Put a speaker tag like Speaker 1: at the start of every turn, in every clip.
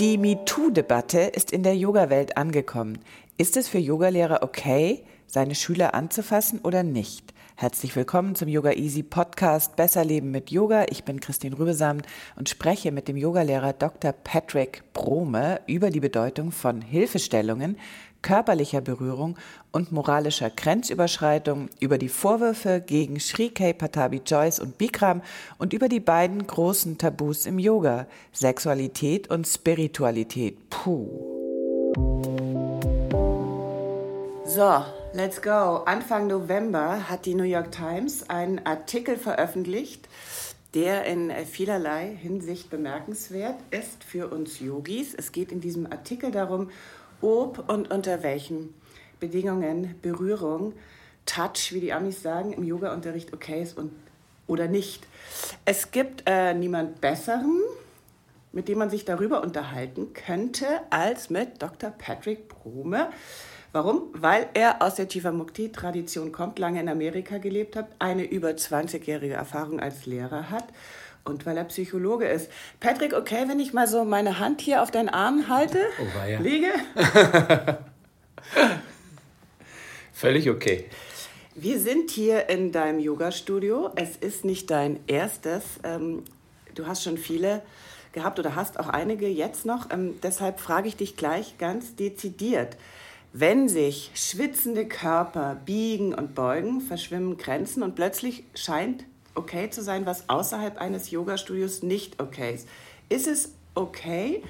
Speaker 1: Die MeToo-Debatte ist in der Yoga-Welt angekommen. Ist es für Yogalehrer okay, seine Schüler anzufassen oder nicht? Herzlich willkommen zum Yoga Easy Podcast Besser Leben mit Yoga. Ich bin Christine Rübesamen und spreche mit dem Yogalehrer Dr. Patrick Brome über die Bedeutung von Hilfestellungen, körperlicher Berührung und moralischer Grenzüberschreitung, über die Vorwürfe gegen Sri K. Patabi Joyce und Bikram und über die beiden großen Tabus im Yoga, Sexualität und Spiritualität. Puh. So, let's go. Anfang November hat die New York Times einen Artikel veröffentlicht, der in vielerlei Hinsicht bemerkenswert ist für uns Yogis. Es geht in diesem Artikel darum, ob und unter welchen Bedingungen Berührung, Touch, wie die Amis sagen, im Yoga-Unterricht okay ist und, oder nicht. Es gibt äh, niemand Besseren, mit dem man sich darüber unterhalten könnte, als mit Dr. Patrick Brome. Warum? Weil er aus der Chivamukti-Tradition kommt, lange in Amerika gelebt hat, eine über 20-jährige Erfahrung als Lehrer hat und weil er Psychologe ist. Patrick, okay, wenn ich mal so meine Hand hier auf deinen Arm halte,
Speaker 2: oh, weia.
Speaker 1: liege?
Speaker 2: Völlig okay.
Speaker 1: Wir sind hier in deinem Yoga-Studio. Es ist nicht dein erstes. Ähm, du hast schon viele gehabt oder hast auch einige jetzt noch. Ähm, deshalb frage ich dich gleich ganz dezidiert. Wenn sich schwitzende Körper biegen und beugen, verschwimmen Grenzen und plötzlich scheint okay zu sein, was außerhalb eines Yoga-Studios nicht okay ist. Ist es okay,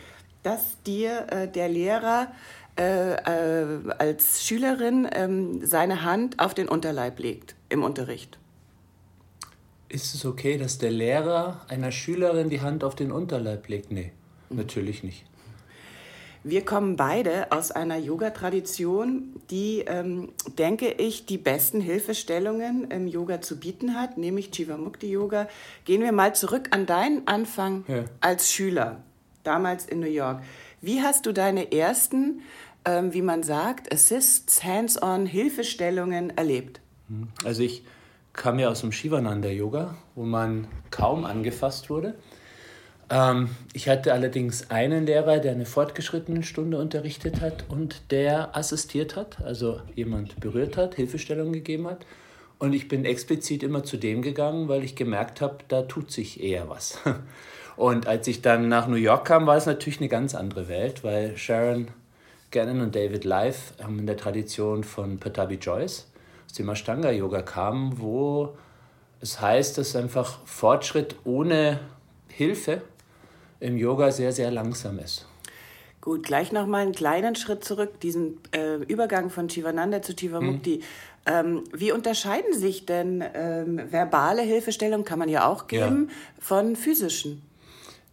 Speaker 1: dass dir äh, der Lehrer äh, äh, als Schülerin ähm, seine Hand auf den Unterleib legt im Unterricht?
Speaker 2: Ist es okay, dass der Lehrer einer Schülerin die Hand auf den Unterleib legt? Nee, mhm. natürlich nicht.
Speaker 1: Wir kommen beide aus einer Yoga-Tradition, die, ähm, denke ich, die besten Hilfestellungen im Yoga zu bieten hat, nämlich Jivamukti-Yoga. Gehen wir mal zurück an deinen Anfang ja. als Schüler, damals in New York. Wie hast du deine ersten, ähm, wie man sagt, Assists, Hands-on Hilfestellungen erlebt?
Speaker 2: Hm. Also ich kam ja aus dem Shivananda-Yoga, wo man kaum angefasst wurde. Ähm, ich hatte allerdings einen Lehrer, der eine fortgeschrittene Stunde unterrichtet hat und der assistiert hat, also jemand berührt hat, Hilfestellung gegeben hat. Und ich bin explizit immer zu dem gegangen, weil ich gemerkt habe, da tut sich eher was. Und als ich dann nach New York kam, war es natürlich eine ganz andere Welt, weil Sharon Gannon und David Life in der Tradition von Patabi Joyce aus dem Ashtanga-Yoga kamen, wo es heißt, dass einfach Fortschritt ohne Hilfe im Yoga sehr, sehr langsam ist.
Speaker 1: Gut, gleich nochmal einen kleinen Schritt zurück, diesen äh, Übergang von Shivananda zu Chivamukti. Mhm. Ähm, wie unterscheiden sich denn ähm, verbale Hilfestellungen, kann man ja auch geben, ja. von physischen?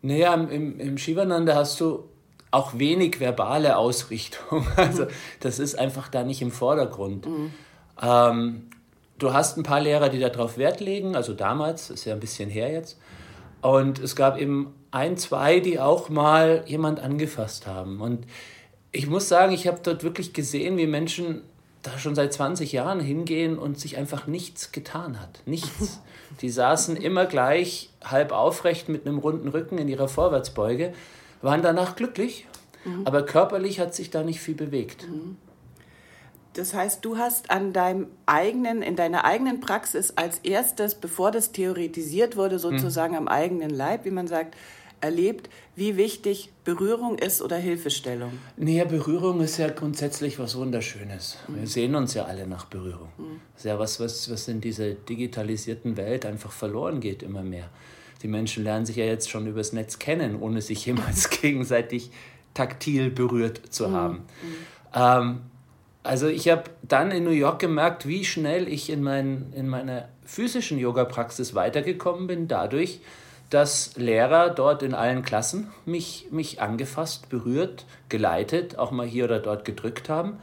Speaker 2: Naja, im, im Shivananda hast du auch wenig verbale Ausrichtung. Also mhm. das ist einfach da nicht im Vordergrund. Mhm. Ähm, du hast ein paar Lehrer, die darauf Wert legen, also damals, ist ja ein bisschen her jetzt. Und es gab eben ein, zwei, die auch mal jemand angefasst haben. Und ich muss sagen, ich habe dort wirklich gesehen, wie Menschen da schon seit 20 Jahren hingehen und sich einfach nichts getan hat. Nichts. Die saßen immer gleich halb aufrecht mit einem runden Rücken in ihrer Vorwärtsbeuge, waren danach glücklich, mhm. aber körperlich hat sich da nicht viel bewegt. Mhm.
Speaker 1: Das heißt, du hast an deinem eigenen, in deiner eigenen Praxis als erstes, bevor das theoretisiert wurde, sozusagen mhm. am eigenen Leib, wie man sagt, erlebt, wie wichtig Berührung ist oder Hilfestellung?
Speaker 2: Nee, Berührung ist ja grundsätzlich was Wunderschönes. Mhm. Wir sehen uns ja alle nach Berührung. Mhm. Das ist ja was, was, was in dieser digitalisierten Welt einfach verloren geht immer mehr. Die Menschen lernen sich ja jetzt schon übers Netz kennen, ohne sich jemals gegenseitig taktil berührt zu mhm. haben. Mhm. Ähm, Also ich habe dann in New York gemerkt, wie schnell ich in, mein, in meiner physischen Yoga-Praxis weitergekommen bin, dadurch, dass Lehrer dort in allen Klassen mich, mich angefasst, berührt, geleitet, auch mal hier oder dort gedrückt haben.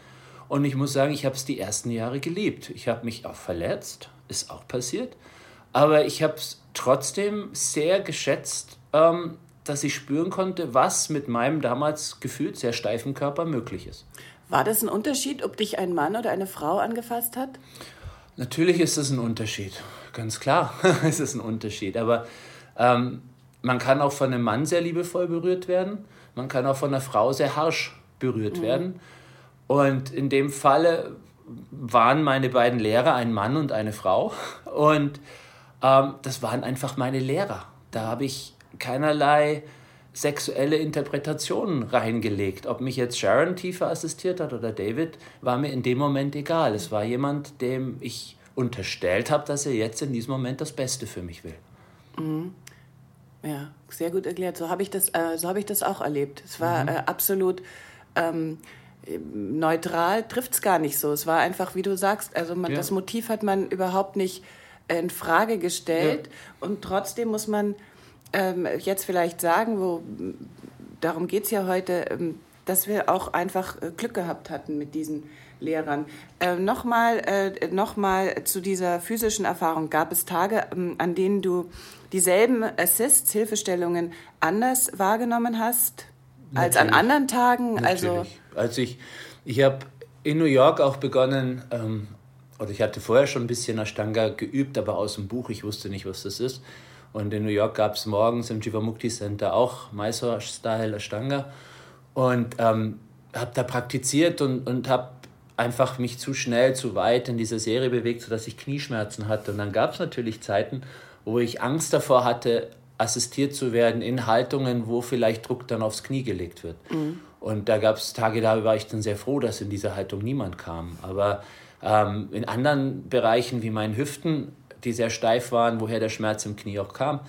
Speaker 2: Und ich muss sagen, ich habe es die ersten Jahre geliebt. Ich habe mich auch verletzt, ist auch passiert. Aber ich habe es trotzdem sehr geschätzt, ähm, dass ich spüren konnte, was mit meinem damals gefühlt sehr steifen Körper möglich ist.
Speaker 1: War das ein Unterschied, ob dich ein Mann oder eine Frau angefasst hat?
Speaker 2: Natürlich ist es ein Unterschied. Ganz klar ist es ein Unterschied. Aber ähm, man kann auch von einem Mann sehr liebevoll berührt werden. Man kann auch von einer Frau sehr harsch berührt mhm. werden. Und in dem Falle waren meine beiden Lehrer ein Mann und eine Frau. Und ähm, das waren einfach meine Lehrer. Da habe ich keinerlei sexuelle Interpretationen reingelegt. Ob mich jetzt Sharon tiefer assistiert hat oder David, war mir in dem Moment egal. Es war jemand, dem ich unterstellt habe, dass er jetzt in diesem Moment das Beste für mich will.
Speaker 1: Mhm. Ja, sehr gut erklärt. So habe ich, das, äh, so hab ich das auch erlebt. Es war mhm. äh, absolut ähm, neutral, trifft es gar nicht so. Es war einfach, wie du sagst, also man, ja. das Motiv hat man überhaupt nicht in Frage gestellt. Ja. Und trotzdem muss man ähm, jetzt vielleicht sagen, wo, darum geht es ja heute, ähm, dass wir auch einfach äh, Glück gehabt hatten mit diesen Lehrern. Äh, Nochmal äh, noch zu dieser physischen Erfahrung. Gab es Tage, ähm, an denen du dieselben Assists, Hilfestellungen anders wahrgenommen hast als Natürlich. an anderen Tagen?
Speaker 2: Also Natürlich. Also, also ich, ich habe in New York auch begonnen, ähm, oder ich hatte vorher schon ein bisschen Ashtanga geübt, aber aus dem Buch, ich wusste nicht, was das ist. Und in New York gab es morgens im Jivamukti Center auch Mysore-Style Ashtanga. Und ähm, habe da praktiziert und, und habe einfach mich zu schnell, zu weit in dieser Serie bewegt, sodass ich Knieschmerzen hatte. Und dann gab es natürlich Zeiten, wo ich Angst davor hatte, assistiert zu werden in Haltungen, wo vielleicht Druck dann aufs Knie gelegt wird. Mhm. Und da gab es Tage, da war ich dann sehr froh, dass in dieser Haltung niemand kam. Aber ähm, in anderen Bereichen wie meinen Hüften die sehr steif waren, woher der Schmerz im Knie auch kam,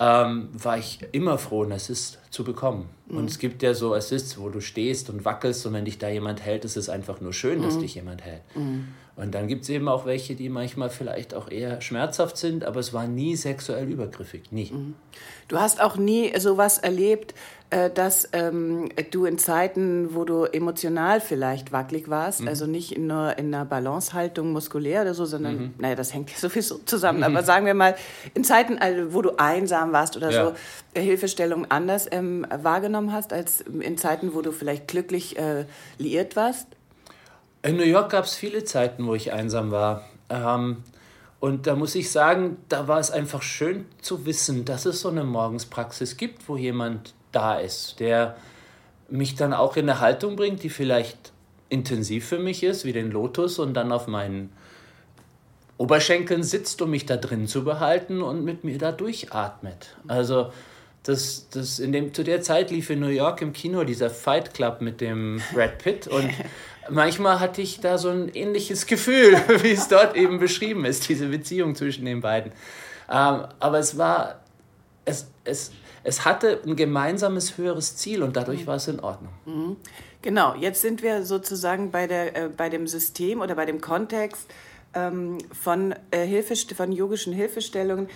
Speaker 2: ähm, war ich immer froh, einen Assist zu bekommen. Mhm. Und es gibt ja so Assists, wo du stehst und wackelst und wenn dich da jemand hält, ist es einfach nur schön, dass mhm. dich jemand hält. Mhm. Und dann gibt es eben auch welche, die manchmal vielleicht auch eher schmerzhaft sind, aber es war nie sexuell übergriffig, nie. Mhm.
Speaker 1: Du hast auch nie sowas erlebt, äh, dass ähm, du in Zeiten, wo du emotional vielleicht wackelig warst, mhm. also nicht nur in einer Balancehaltung muskulär oder so, sondern, mhm. naja, das hängt ja sowieso zusammen, aber sagen wir mal, in Zeiten, also, wo du einsam warst oder ja. so, äh, Hilfestellung anders ähm, wahrgenommen hast, als in Zeiten, wo du vielleicht glücklich äh, liiert warst?
Speaker 2: In New York gab es viele Zeiten, wo ich einsam war. Ähm, und da muss ich sagen, da war es einfach schön zu wissen, dass es so eine Morgenspraxis gibt, wo jemand da ist, der mich dann auch in eine Haltung bringt, die vielleicht intensiv für mich ist, wie den Lotus, und dann auf meinen Oberschenkeln sitzt, um mich da drin zu behalten und mit mir da durchatmet. Also das, das in dem, zu der Zeit lief in New York im Kino dieser Fight Club mit dem Brad Pitt und manchmal hatte ich da so ein ähnliches Gefühl, wie es dort eben beschrieben ist, diese Beziehung zwischen den beiden. Ähm, aber es war, es, es, es hatte ein gemeinsames höheres Ziel und dadurch war es in Ordnung.
Speaker 1: Mhm. Genau, jetzt sind wir sozusagen bei, der, äh, bei dem System oder bei dem Kontext ähm, von, äh, Hilfe, von yogischen Hilfestellungen.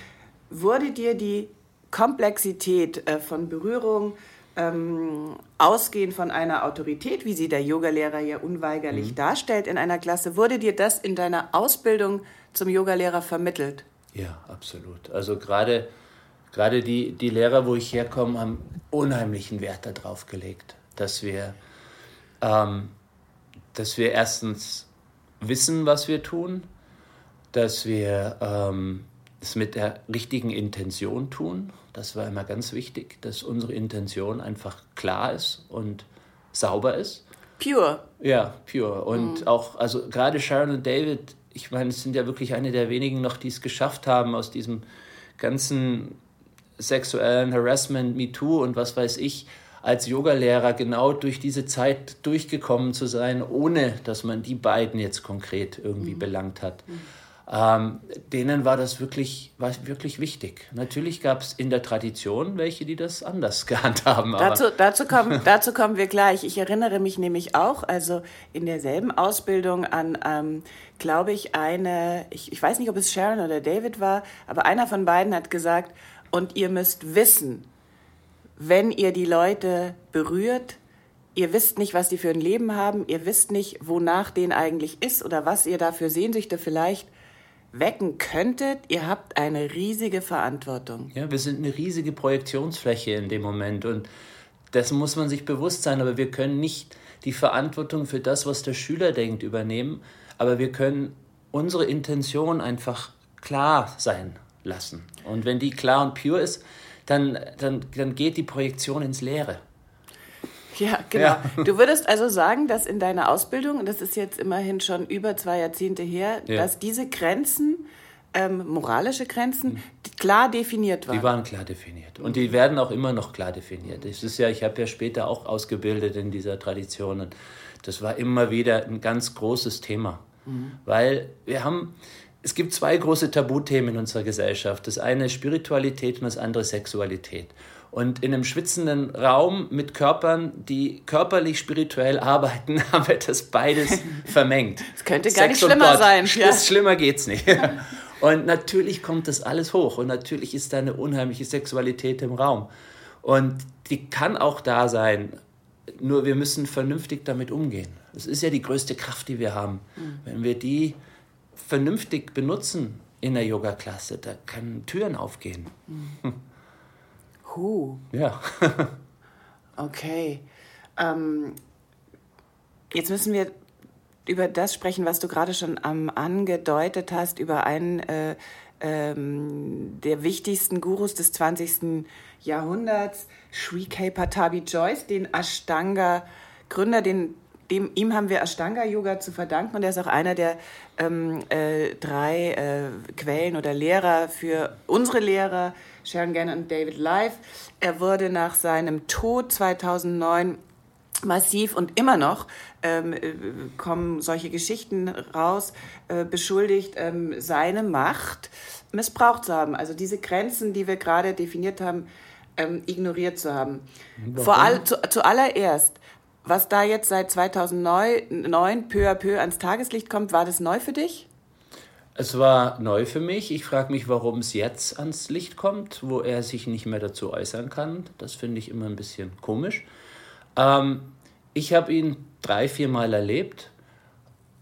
Speaker 1: Wurde dir die Komplexität äh, von Berührung, ähm, ausgehend von einer Autorität, wie sie der Yogalehrer ja unweigerlich mhm. darstellt in einer Klasse, wurde dir das in deiner Ausbildung zum Yogalehrer vermittelt?
Speaker 2: Ja, absolut. Also gerade gerade die, die Lehrer, wo ich herkomme, haben unheimlichen Wert darauf gelegt, dass wir, ähm, dass wir erstens wissen, was wir tun, dass wir ähm, es mit der richtigen Intention tun. Das war immer ganz wichtig, dass unsere Intention einfach klar ist und sauber ist.
Speaker 1: Pure.
Speaker 2: Ja, pure. Und mhm. auch, also gerade Sharon und David, ich meine, es sind ja wirklich eine der wenigen noch, die es geschafft haben, aus diesem ganzen sexuellen Harassment, MeToo und was weiß ich, als Yogalehrer genau durch diese Zeit durchgekommen zu sein, ohne dass man die beiden jetzt konkret irgendwie mhm. belangt hat. Mhm. Ähm, denen war das wirklich, war wirklich wichtig. Natürlich gab es in der Tradition welche, die das anders gehandhabt haben.
Speaker 1: Dazu, dazu, kommen, dazu kommen wir gleich. Ich erinnere mich nämlich auch, also in derselben Ausbildung an, ähm, glaube ich, eine, ich, ich weiß nicht, ob es Sharon oder David war, aber einer von beiden hat gesagt, und ihr müsst wissen, wenn ihr die Leute berührt, ihr wisst nicht, was die für ein Leben haben, ihr wisst nicht, wonach denen eigentlich ist oder was ihr da für Sehnsüchte vielleicht wecken könntet, ihr habt eine riesige Verantwortung.
Speaker 2: Ja, wir sind eine riesige Projektionsfläche in dem Moment und dessen muss man sich bewusst sein, aber wir können nicht die Verantwortung für das, was der Schüler denkt, übernehmen, aber wir können unsere Intention einfach klar sein lassen. Und wenn die klar und pure ist, dann, dann, dann geht die Projektion ins Leere.
Speaker 1: Ja, genau. Ja. Du würdest also sagen, dass in deiner Ausbildung, und das ist jetzt immerhin schon über zwei Jahrzehnte her, ja. dass diese Grenzen, ähm, moralische Grenzen, klar definiert waren.
Speaker 2: Die waren klar definiert. Und die werden auch immer noch klar definiert. Es ist ja, ich habe ja später auch ausgebildet in dieser Tradition. Und das war immer wieder ein ganz großes Thema. Mhm. Weil wir haben, es gibt zwei große Tabuthemen in unserer Gesellschaft. Das eine ist Spiritualität und das andere Sexualität. Und in einem schwitzenden Raum mit Körpern, die körperlich spirituell arbeiten, haben wir das beides vermengt.
Speaker 1: Es könnte gar Sex nicht schlimmer sein.
Speaker 2: Ja. Schlimmer geht's nicht. Und natürlich kommt das alles hoch und natürlich ist da eine unheimliche Sexualität im Raum. Und die kann auch da sein, nur wir müssen vernünftig damit umgehen. Das ist ja die größte Kraft, die wir haben. Mhm. Wenn wir die vernünftig benutzen in der Yoga-Klasse, da können Türen aufgehen. Mhm.
Speaker 1: Huh.
Speaker 2: Ja.
Speaker 1: okay. Ähm, jetzt müssen wir über das sprechen, was du gerade schon ähm, angedeutet hast, über einen äh, ähm, der wichtigsten Gurus des 20. Jahrhunderts, Sri K. Patabi Joyce, den Ashtanga Gründer, den dem, ihm haben wir Ashtanga-Yoga zu verdanken und er ist auch einer der ähm, äh, drei äh, Quellen oder Lehrer für unsere Lehrer, Sharon Gannon und David Life. Er wurde nach seinem Tod 2009 massiv und immer noch ähm, äh, kommen solche Geschichten raus, äh, beschuldigt, ähm, seine Macht missbraucht zu haben. Also diese Grenzen, die wir gerade definiert haben, ähm, ignoriert zu haben. Vor all, zu, zuallererst was da jetzt seit 2009 peu à peu ans Tageslicht kommt, war das neu für dich?
Speaker 2: Es war neu für mich. Ich frage mich, warum es jetzt ans Licht kommt, wo er sich nicht mehr dazu äußern kann. Das finde ich immer ein bisschen komisch. Ähm, ich habe ihn drei, vier Mal erlebt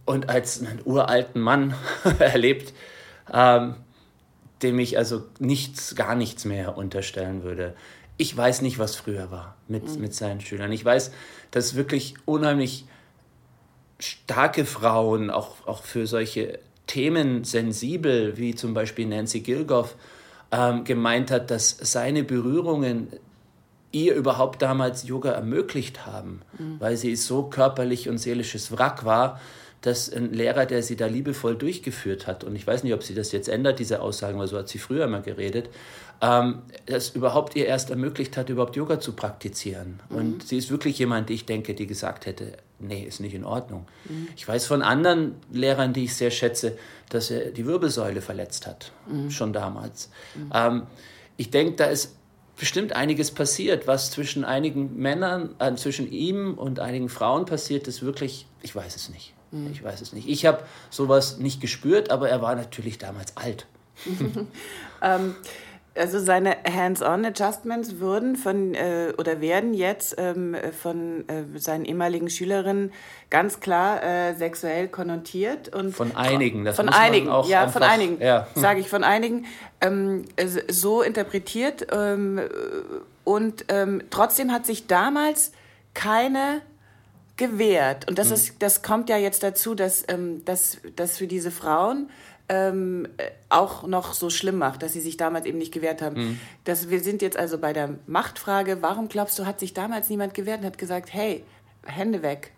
Speaker 2: und als einen uralten Mann erlebt, ähm, dem ich also nichts, gar nichts mehr unterstellen würde ich weiß nicht, was früher war mit, mhm. mit seinen Schülern. Ich weiß, dass wirklich unheimlich starke Frauen auch, auch für solche Themen sensibel, wie zum Beispiel Nancy Gilgoff, ähm, gemeint hat, dass seine Berührungen ihr überhaupt damals Yoga ermöglicht haben, mhm. weil sie so körperlich und seelisches Wrack war, dass ein Lehrer, der sie da liebevoll durchgeführt hat, und ich weiß nicht, ob sie das jetzt ändert, diese Aussagen, weil so hat sie früher immer geredet, ähm, das überhaupt ihr erst ermöglicht hat, überhaupt Yoga zu praktizieren. Mhm. Und sie ist wirklich jemand, die ich denke, die gesagt hätte, nee, ist nicht in Ordnung. Mhm. Ich weiß von anderen Lehrern, die ich sehr schätze, dass er die Wirbelsäule verletzt hat, mhm. schon damals. Mhm. Ähm, ich denke, da ist bestimmt einiges passiert, was zwischen einigen Männern, äh, zwischen ihm und einigen Frauen passiert ist, wirklich, ich weiß es nicht. Mhm. Ich weiß es nicht. Ich habe sowas nicht gespürt, aber er war natürlich damals alt.
Speaker 1: ähm, also seine Hands-on-Adjustments würden von äh, oder werden jetzt ähm, von äh, seinen ehemaligen Schülerinnen ganz klar äh, sexuell konnotiert und
Speaker 2: von einigen.
Speaker 1: Das von einigen, ja, einfach, von einigen, ja. sage ich von einigen, ähm, so interpretiert ähm, und ähm, trotzdem hat sich damals keine gewehrt. Und das, mhm. ist, das kommt ja jetzt dazu, dass, ähm, dass, dass für diese Frauen ähm, auch noch so schlimm macht, dass sie sich damals eben nicht gewehrt haben. Mhm. Das, wir sind jetzt also bei der Machtfrage. Warum glaubst du, hat sich damals niemand gewehrt und hat gesagt, hey, Hände weg?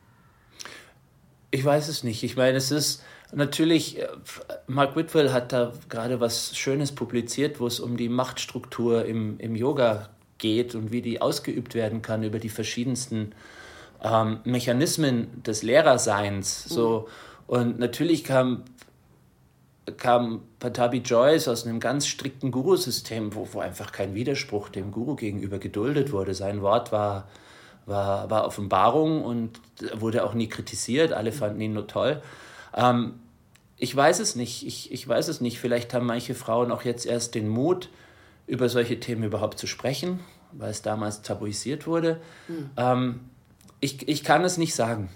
Speaker 2: Ich weiß es nicht. Ich meine, es ist natürlich, äh, Mark Whitwell hat da gerade was Schönes publiziert, wo es um die Machtstruktur im, im Yoga geht und wie die ausgeübt werden kann über die verschiedensten ähm, Mechanismen des Lehrerseins. So. Und natürlich kam kam Patabi Joyce aus einem ganz strikten Guru-System, wo, wo einfach kein Widerspruch dem Guru gegenüber geduldet wurde. Sein Wort war, war, war Offenbarung und wurde auch nie kritisiert. Alle fanden ihn nur toll. Ähm, ich weiß es nicht. Ich, ich weiß es nicht. Vielleicht haben manche Frauen auch jetzt erst den Mut, über solche Themen überhaupt zu sprechen, weil es damals tabuisiert wurde. Mhm. Ähm, ich, ich kann es nicht sagen.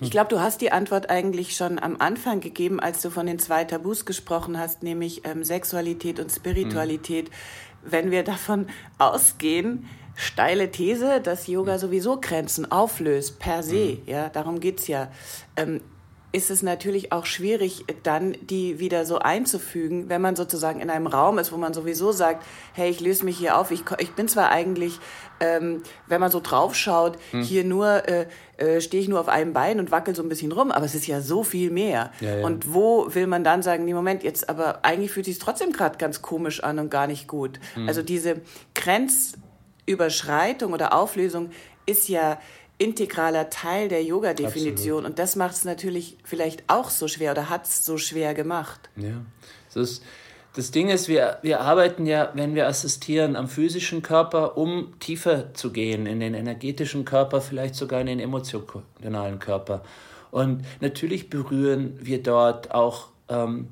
Speaker 1: Ich glaube, du hast die Antwort eigentlich schon am Anfang gegeben, als du von den zwei Tabus gesprochen hast, nämlich ähm, Sexualität und Spiritualität. Mhm. Wenn wir davon ausgehen, steile These, dass Yoga sowieso Grenzen auflöst, per se, mhm. ja, darum geht's ja. Ähm, ist es natürlich auch schwierig, dann die wieder so einzufügen, wenn man sozusagen in einem Raum ist, wo man sowieso sagt, hey, ich löse mich hier auf. Ich, ich bin zwar eigentlich, ähm, wenn man so draufschaut, hm. hier nur, äh, äh, stehe ich nur auf einem Bein und wackel so ein bisschen rum, aber es ist ja so viel mehr. Ja, ja. Und wo will man dann sagen, nee, Moment, jetzt, aber eigentlich fühlt sich trotzdem gerade ganz komisch an und gar nicht gut. Hm. Also diese Grenzüberschreitung oder Auflösung ist ja integraler Teil der Yoga-Definition. Und das macht es natürlich vielleicht auch so schwer oder hat es so schwer gemacht.
Speaker 2: Ja, das, ist, das Ding ist, wir, wir arbeiten ja, wenn wir assistieren, am physischen Körper, um tiefer zu gehen, in den energetischen Körper, vielleicht sogar in den emotionalen Körper. Und natürlich berühren wir dort auch ähm,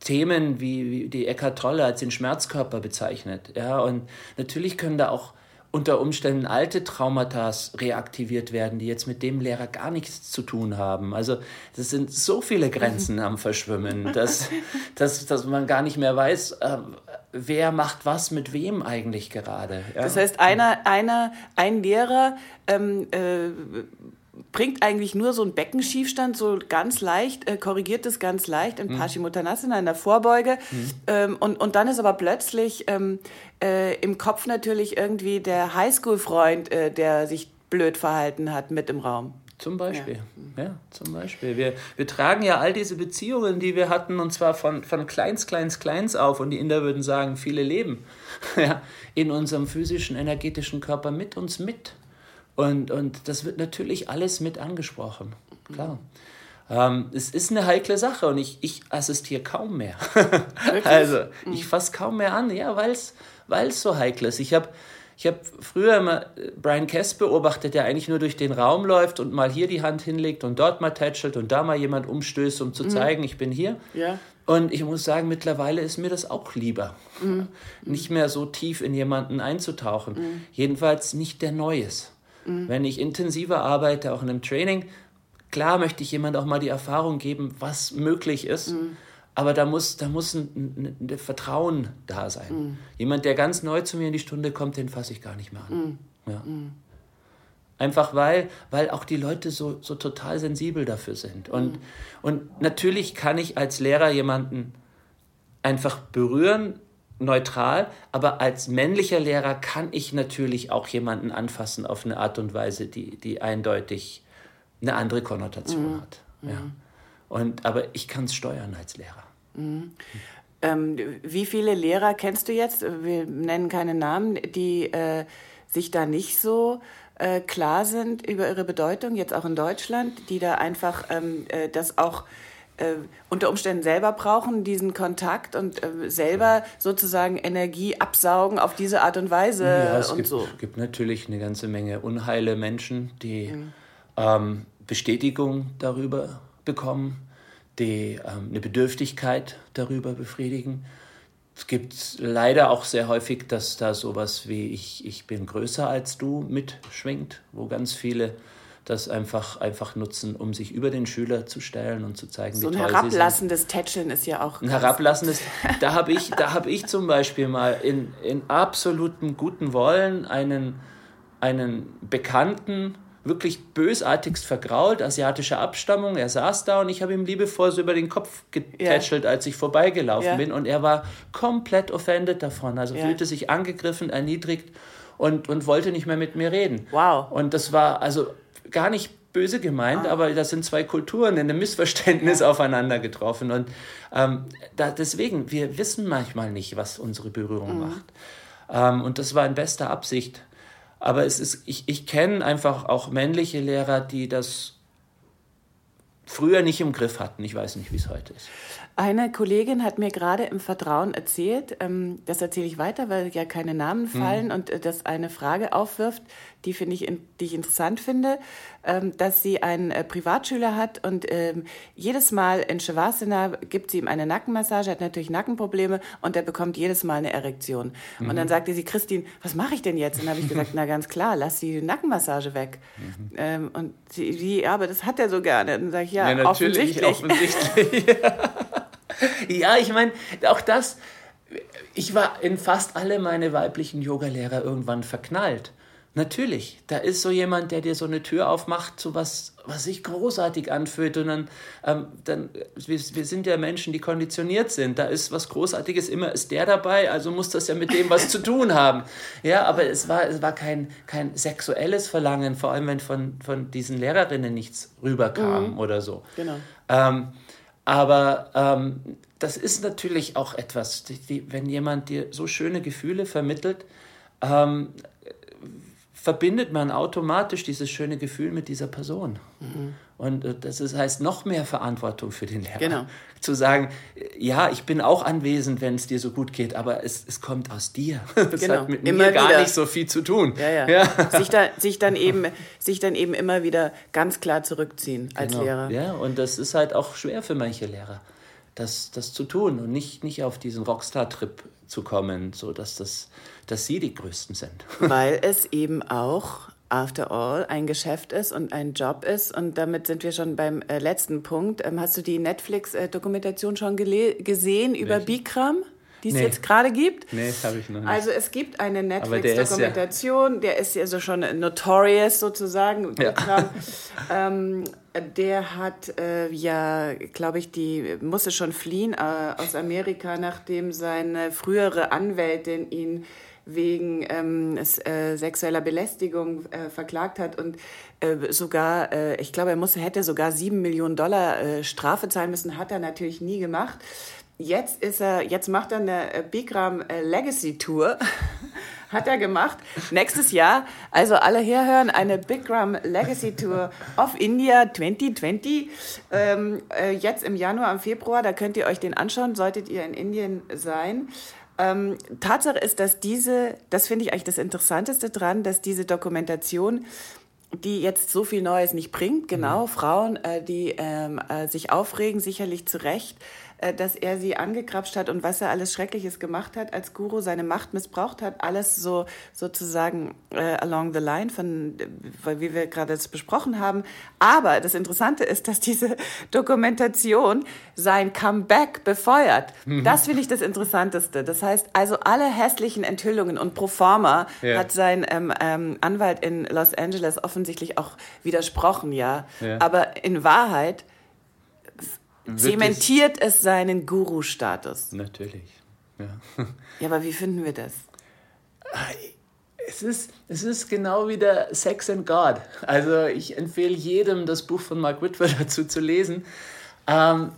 Speaker 2: Themen, wie, wie die Eckhart Tolle als den Schmerzkörper bezeichnet. Ja, und natürlich können da auch unter Umständen alte Traumata reaktiviert werden, die jetzt mit dem Lehrer gar nichts zu tun haben. Also es sind so viele Grenzen am Verschwimmen, dass, dass, dass man gar nicht mehr weiß, äh, wer macht was mit wem eigentlich gerade.
Speaker 1: Ja? Das heißt, einer, einer, ein Lehrer ähm, äh, bringt eigentlich nur so einen Beckenschiefstand so ganz leicht, äh, korrigiert es ganz leicht in mhm. Paschimottanasana, in der Vorbeuge. Mhm. Ähm, und, und dann ist aber plötzlich ähm, äh, im Kopf natürlich irgendwie der Highschool-Freund, äh, der sich blöd verhalten hat, mit im Raum.
Speaker 2: Zum Beispiel. Ja, ja zum Beispiel. Wir, wir tragen ja all diese Beziehungen, die wir hatten, und zwar von, von kleins, kleins, kleins auf, und die Inder würden sagen, viele leben, ja, in unserem physischen, energetischen Körper mit uns mit. Und, und das wird natürlich alles mit angesprochen. Klar. Ähm, es ist eine heikle Sache und ich, ich assistiere kaum mehr. also ich mhm. fasse kaum mehr an, ja, weil es so heikel ist. Ich habe ich hab früher immer äh, Brian Kess beobachtet, der eigentlich nur durch den Raum läuft und mal hier die Hand hinlegt und dort mal tätschelt und da mal jemand umstößt, um zu mhm. zeigen, ich bin hier. Ja. Und ich muss sagen, mittlerweile ist mir das auch lieber. Mhm. Nicht mehr so tief in jemanden einzutauchen. Mhm. Jedenfalls nicht der Neues. Mhm. Wenn ich intensiver arbeite, auch in einem Training, klar möchte ich jemand auch mal die Erfahrung geben, was möglich ist. Mhm. Aber da muss, da muss ein, ein, ein Vertrauen da sein. Mhm. Jemand, der ganz neu zu mir in die Stunde kommt, den fasse ich gar nicht mehr an. Mhm. Ja. Mhm. Einfach weil, weil auch die Leute so, so total sensibel dafür sind. Und, mhm. und natürlich kann ich als Lehrer jemanden einfach berühren, neutral, aber als männlicher Lehrer kann ich natürlich auch jemanden anfassen auf eine Art und Weise, die, die eindeutig eine andere Konnotation mhm. hat. Ja. Mhm. Und, aber ich kann es steuern als Lehrer.
Speaker 1: Mhm. Ähm, wie viele Lehrer kennst du jetzt? Wir nennen keine Namen, die äh, sich da nicht so äh, klar sind über ihre Bedeutung, jetzt auch in Deutschland, die da einfach ähm, äh, das auch äh, unter Umständen selber brauchen, diesen Kontakt und äh, selber sozusagen Energie absaugen auf diese Art und Weise
Speaker 2: ja, es
Speaker 1: und
Speaker 2: gibt,
Speaker 1: so.
Speaker 2: Es gibt natürlich eine ganze Menge unheile Menschen, die mhm. ähm, Bestätigung darüber bekommen, die ähm, eine Bedürftigkeit darüber befriedigen. Es gibt leider auch sehr häufig, dass da sowas wie ich, ich bin größer als du mitschwingt, wo ganz viele das einfach, einfach nutzen, um sich über den Schüler zu stellen und zu zeigen,
Speaker 1: so wie toll ein herablassendes Tätscheln ist ja auch.
Speaker 2: Ein herablassendes, da habe ich, hab ich zum Beispiel mal in, in absolutem guten Wollen einen, einen Bekannten, wirklich bösartigst vergrault, asiatischer Abstammung. Er saß da und ich habe ihm liebevoll so über den Kopf getätschelt, ja. als ich vorbeigelaufen ja. bin. Und er war komplett offended davon. Also ja. fühlte sich angegriffen, erniedrigt und, und wollte nicht mehr mit mir reden.
Speaker 1: Wow.
Speaker 2: Und das war also gar nicht böse gemeint, ah. aber da sind zwei Kulturen in einem Missverständnis ja. aufeinander getroffen. Und ähm, da, deswegen, wir wissen manchmal nicht, was unsere Berührung mhm. macht. Ähm, und das war in bester Absicht. Aber es ist, ich, ich kenne einfach auch männliche Lehrer, die das früher nicht im Griff hatten. Ich weiß nicht, wie es heute ist.
Speaker 1: Eine Kollegin hat mir gerade im Vertrauen erzählt, ähm, das erzähle ich weiter, weil ja keine Namen fallen mhm. und äh, das eine Frage aufwirft, die finde ich, in, die ich interessant finde, ähm, dass sie einen äh, Privatschüler hat und ähm, jedes Mal in Shavasana gibt sie ihm eine Nackenmassage, hat natürlich Nackenprobleme und er bekommt jedes Mal eine Erektion. Mhm. Und dann sagte sie, Christine, was mache ich denn jetzt? Und dann habe ich gesagt, na ganz klar, lass die Nackenmassage weg. Mhm. Ähm, und sie, sie, ja, aber das hat er so gerne. Und dann sage ich, ja, ja offensichtlich. offensichtlich.
Speaker 2: ja, ich meine, auch das, ich war in fast alle meine weiblichen Yogalehrer irgendwann verknallt. Natürlich, da ist so jemand, der dir so eine Tür aufmacht, so was, was sich großartig anfühlt. Und dann, ähm, dann wir, wir sind ja Menschen, die konditioniert sind. Da ist was Großartiges, immer ist der dabei, also muss das ja mit dem was zu tun haben. Ja, aber es war, es war kein, kein sexuelles Verlangen, vor allem wenn von, von diesen Lehrerinnen nichts rüberkam mhm. oder so. Genau. Ähm, aber ähm, das ist natürlich auch etwas, die, die, wenn jemand dir so schöne Gefühle vermittelt, ähm, verbindet man automatisch dieses schöne Gefühl mit dieser Person. Mhm. Und äh, das ist, heißt noch mehr Verantwortung für den Lehrer. Genau. Zu sagen, ja, ich bin auch anwesend, wenn es dir so gut geht, aber es, es kommt aus dir. Das genau. hat mit immer mir gar wieder. nicht so viel zu tun.
Speaker 1: Ja, ja. ja. Sich, da, sich, dann eben, sich dann eben immer wieder ganz klar zurückziehen als genau. Lehrer.
Speaker 2: Ja, und das ist halt auch schwer für manche Lehrer, das, das zu tun und nicht, nicht auf diesen Rockstar-Trip zu kommen, so dass das dass sie die Größten sind.
Speaker 1: Weil es eben auch after all ein Geschäft ist und ein Job ist. Und damit sind wir schon beim äh, letzten Punkt. Ähm, hast du die Netflix-Dokumentation schon gesehen über Welche? Bikram? die es nee. jetzt gerade gibt.
Speaker 2: Nee, habe ich noch nicht.
Speaker 1: Also es gibt eine Netflix-Dokumentation, der, ja, der, ist ja so schon notorious sozusagen. Ja. ähm, der hat äh, ja, glaube ich, die musste schon fliehen äh, aus Amerika, nachdem seine frühere Anwältin ihn wegen ähm, äh, sexueller Belästigung äh, verklagt hat und äh, sogar, äh, ich glaube, er musste, hätte sogar sieben Millionen Dollar äh, Strafe zahlen müssen, hat er natürlich nie gemacht. Jetzt ist er, jetzt macht er eine äh, Bikram Legacy Tour. hat er gemacht. Nächstes Jahr, also alle herhören, eine Bikram Legacy Tour of India 2020. Ähm, äh, jetzt im Januar, im Februar, da könnt ihr euch den anschauen, solltet ihr in Indien sein. Ähm, Tatsache ist, dass diese, das finde ich eigentlich das Interessanteste dran, dass diese Dokumentation die jetzt so viel Neues nicht bringt, genau, mhm. Frauen, äh, die ähm, äh, sich aufregen, sicherlich zu Recht, dass er sie angekrapscht hat und was er alles Schreckliches gemacht hat als Guru, seine Macht missbraucht hat, alles so sozusagen äh, along the line, von, wie wir gerade das besprochen haben. Aber das Interessante ist, dass diese Dokumentation sein Comeback befeuert. Mhm. Das finde ich das Interessanteste. Das heißt, also alle hässlichen Enthüllungen und Proforma ja. hat sein ähm, ähm, Anwalt in Los Angeles offensichtlich auch widersprochen, ja. ja. Aber in Wahrheit zementiert es seinen Guru-Status.
Speaker 2: Natürlich. Ja.
Speaker 1: ja, aber wie finden wir das?
Speaker 2: Es ist, es ist genau wie der Sex and God. Also ich empfehle jedem, das Buch von Mark Whitwer dazu zu lesen. Ähm,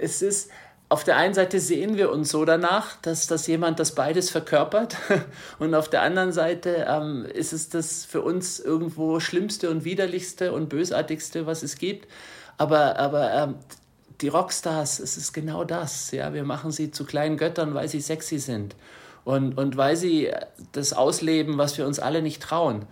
Speaker 2: es ist, auf der einen Seite sehen wir uns so danach, dass, dass jemand das beides verkörpert und auf der anderen Seite ähm, ist es das für uns irgendwo Schlimmste und Widerlichste und Bösartigste, was es gibt. Aber, aber ähm, die Rockstars, es ist genau das. Ja, wir machen sie zu kleinen Göttern, weil sie sexy sind und, und weil sie das ausleben, was wir uns alle nicht trauen.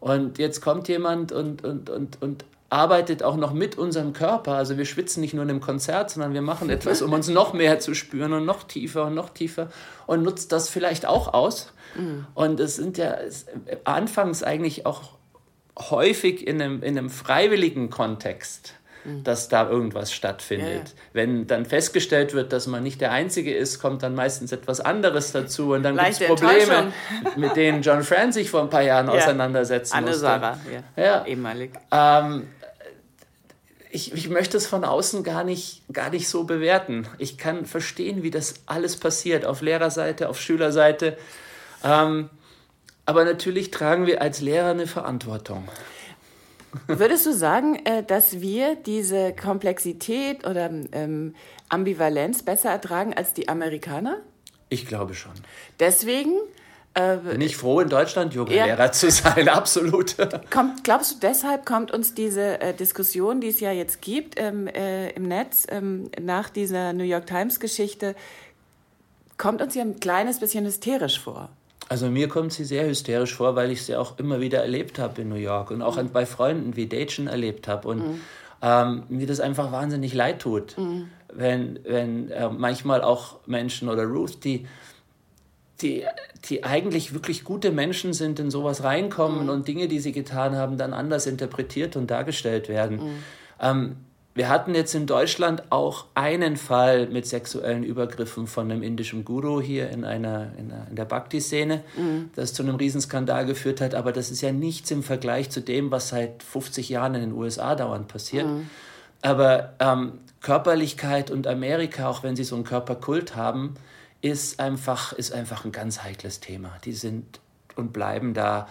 Speaker 2: Und jetzt kommt jemand und, und, und, und arbeitet auch noch mit unserem Körper. Also wir schwitzen nicht nur in einem Konzert, sondern wir machen etwas, um uns noch mehr zu spüren und noch tiefer und noch tiefer und nutzt das vielleicht auch aus. Mhm. Und es sind ja anfangs eigentlich auch häufig in einem, in einem freiwilligen Kontext Mhm. dass da irgendwas stattfindet. Ja, ja. Wenn dann festgestellt wird, dass man nicht der Einzige ist, kommt dann meistens etwas anderes dazu und dann gibt es Probleme, mit denen John Fran sich vor ein paar Jahren ja. auseinandersetzen Anne musste. Sarah, ja. ja. ehemalig. Ähm, ich, ich möchte es von außen gar nicht, gar nicht so bewerten. Ich kann verstehen, wie das alles passiert, auf Lehrerseite, auf Schülerseite. Ähm, aber natürlich tragen wir als Lehrer eine Verantwortung.
Speaker 1: Würdest du sagen, äh, dass wir diese Komplexität oder ähm, Ambivalenz besser ertragen als die Amerikaner?
Speaker 2: Ich glaube schon.
Speaker 1: Deswegen
Speaker 2: Äh, Bin ich froh, in Deutschland Yoga-Lehrer ja. zu sein, absolut.
Speaker 1: Kommt, glaubst du, deshalb kommt uns diese äh, Diskussion, die es ja jetzt gibt ähm, äh, im Netz ähm, nach dieser New York Times-Geschichte, kommt uns ja ein kleines bisschen hysterisch vor?
Speaker 2: Also mir kommt sie sehr hysterisch vor, weil ich sie auch immer wieder erlebt habe in New York und auch mhm. bei Freunden wie Deitchen erlebt habe und mhm. ähm, mir das einfach wahnsinnig leid tut, mhm. wenn, wenn äh, manchmal auch Menschen oder Ruth, die die, die eigentlich wirklich gute Menschen sind, in sowas reinkommen mhm. und Dinge, die sie getan haben, dann anders interpretiert und dargestellt werden. Mhm. Ähm, wir hatten jetzt in Deutschland auch einen Fall mit sexuellen Übergriffen von einem indischen Guru hier in, einer, in, einer, in der Bhakti-Szene, mhm. das zu einem Riesenskandal geführt hat. Aber das ist ja nichts im Vergleich zu dem, was seit 50 Jahren in den USA dauernd passiert. Mhm. Aber ähm, Körperlichkeit und Amerika, auch wenn sie so einen Körperkult haben, ist einfach, ist einfach ein ganz heikles Thema. Die sind und bleiben da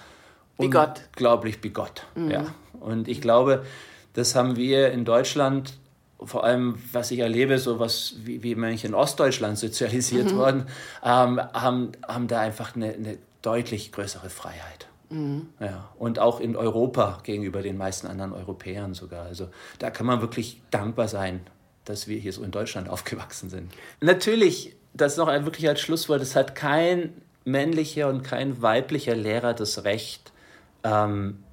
Speaker 1: bigott.
Speaker 2: unglaublich bigott. Mhm. Ja. Und ich glaube, das haben wir in Deutschland, vor allem was ich erlebe, so was wie, wie manche in Ostdeutschland sozialisiert mhm. worden, ähm, haben, haben da einfach eine, eine deutlich größere Freiheit. Mhm. Ja, und auch in Europa gegenüber den meisten anderen Europäern sogar. Also da kann man wirklich dankbar sein, dass wir hier so in Deutschland aufgewachsen sind. Natürlich das noch wirklich als Schlusswort, es hat kein männlicher und kein weiblicher Lehrer das Recht, ähm,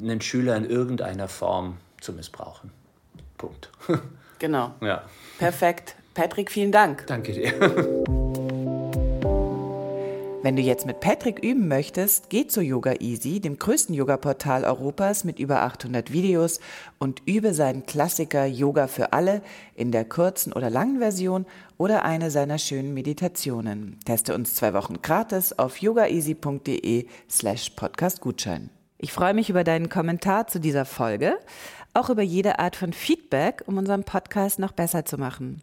Speaker 2: einen Schüler in irgendeiner Form zu missbrauchen. Punkt.
Speaker 1: Genau.
Speaker 2: Ja.
Speaker 1: Perfekt. Patrick, vielen Dank.
Speaker 2: Danke dir.
Speaker 1: Wenn du jetzt mit Patrick üben möchtest, geh zu Yoga Easy, dem größten Yoga-Portal Europas mit über 800 Videos und übe seinen Klassiker Yoga für alle in der kurzen oder langen Version oder eine seiner schönen Meditationen. Teste uns zwei Wochen gratis auf yogaeasy.de slash podcastgutschein. Ich freue mich über deinen Kommentar zu dieser Folge, auch über jede Art von Feedback, um unseren Podcast noch besser zu machen.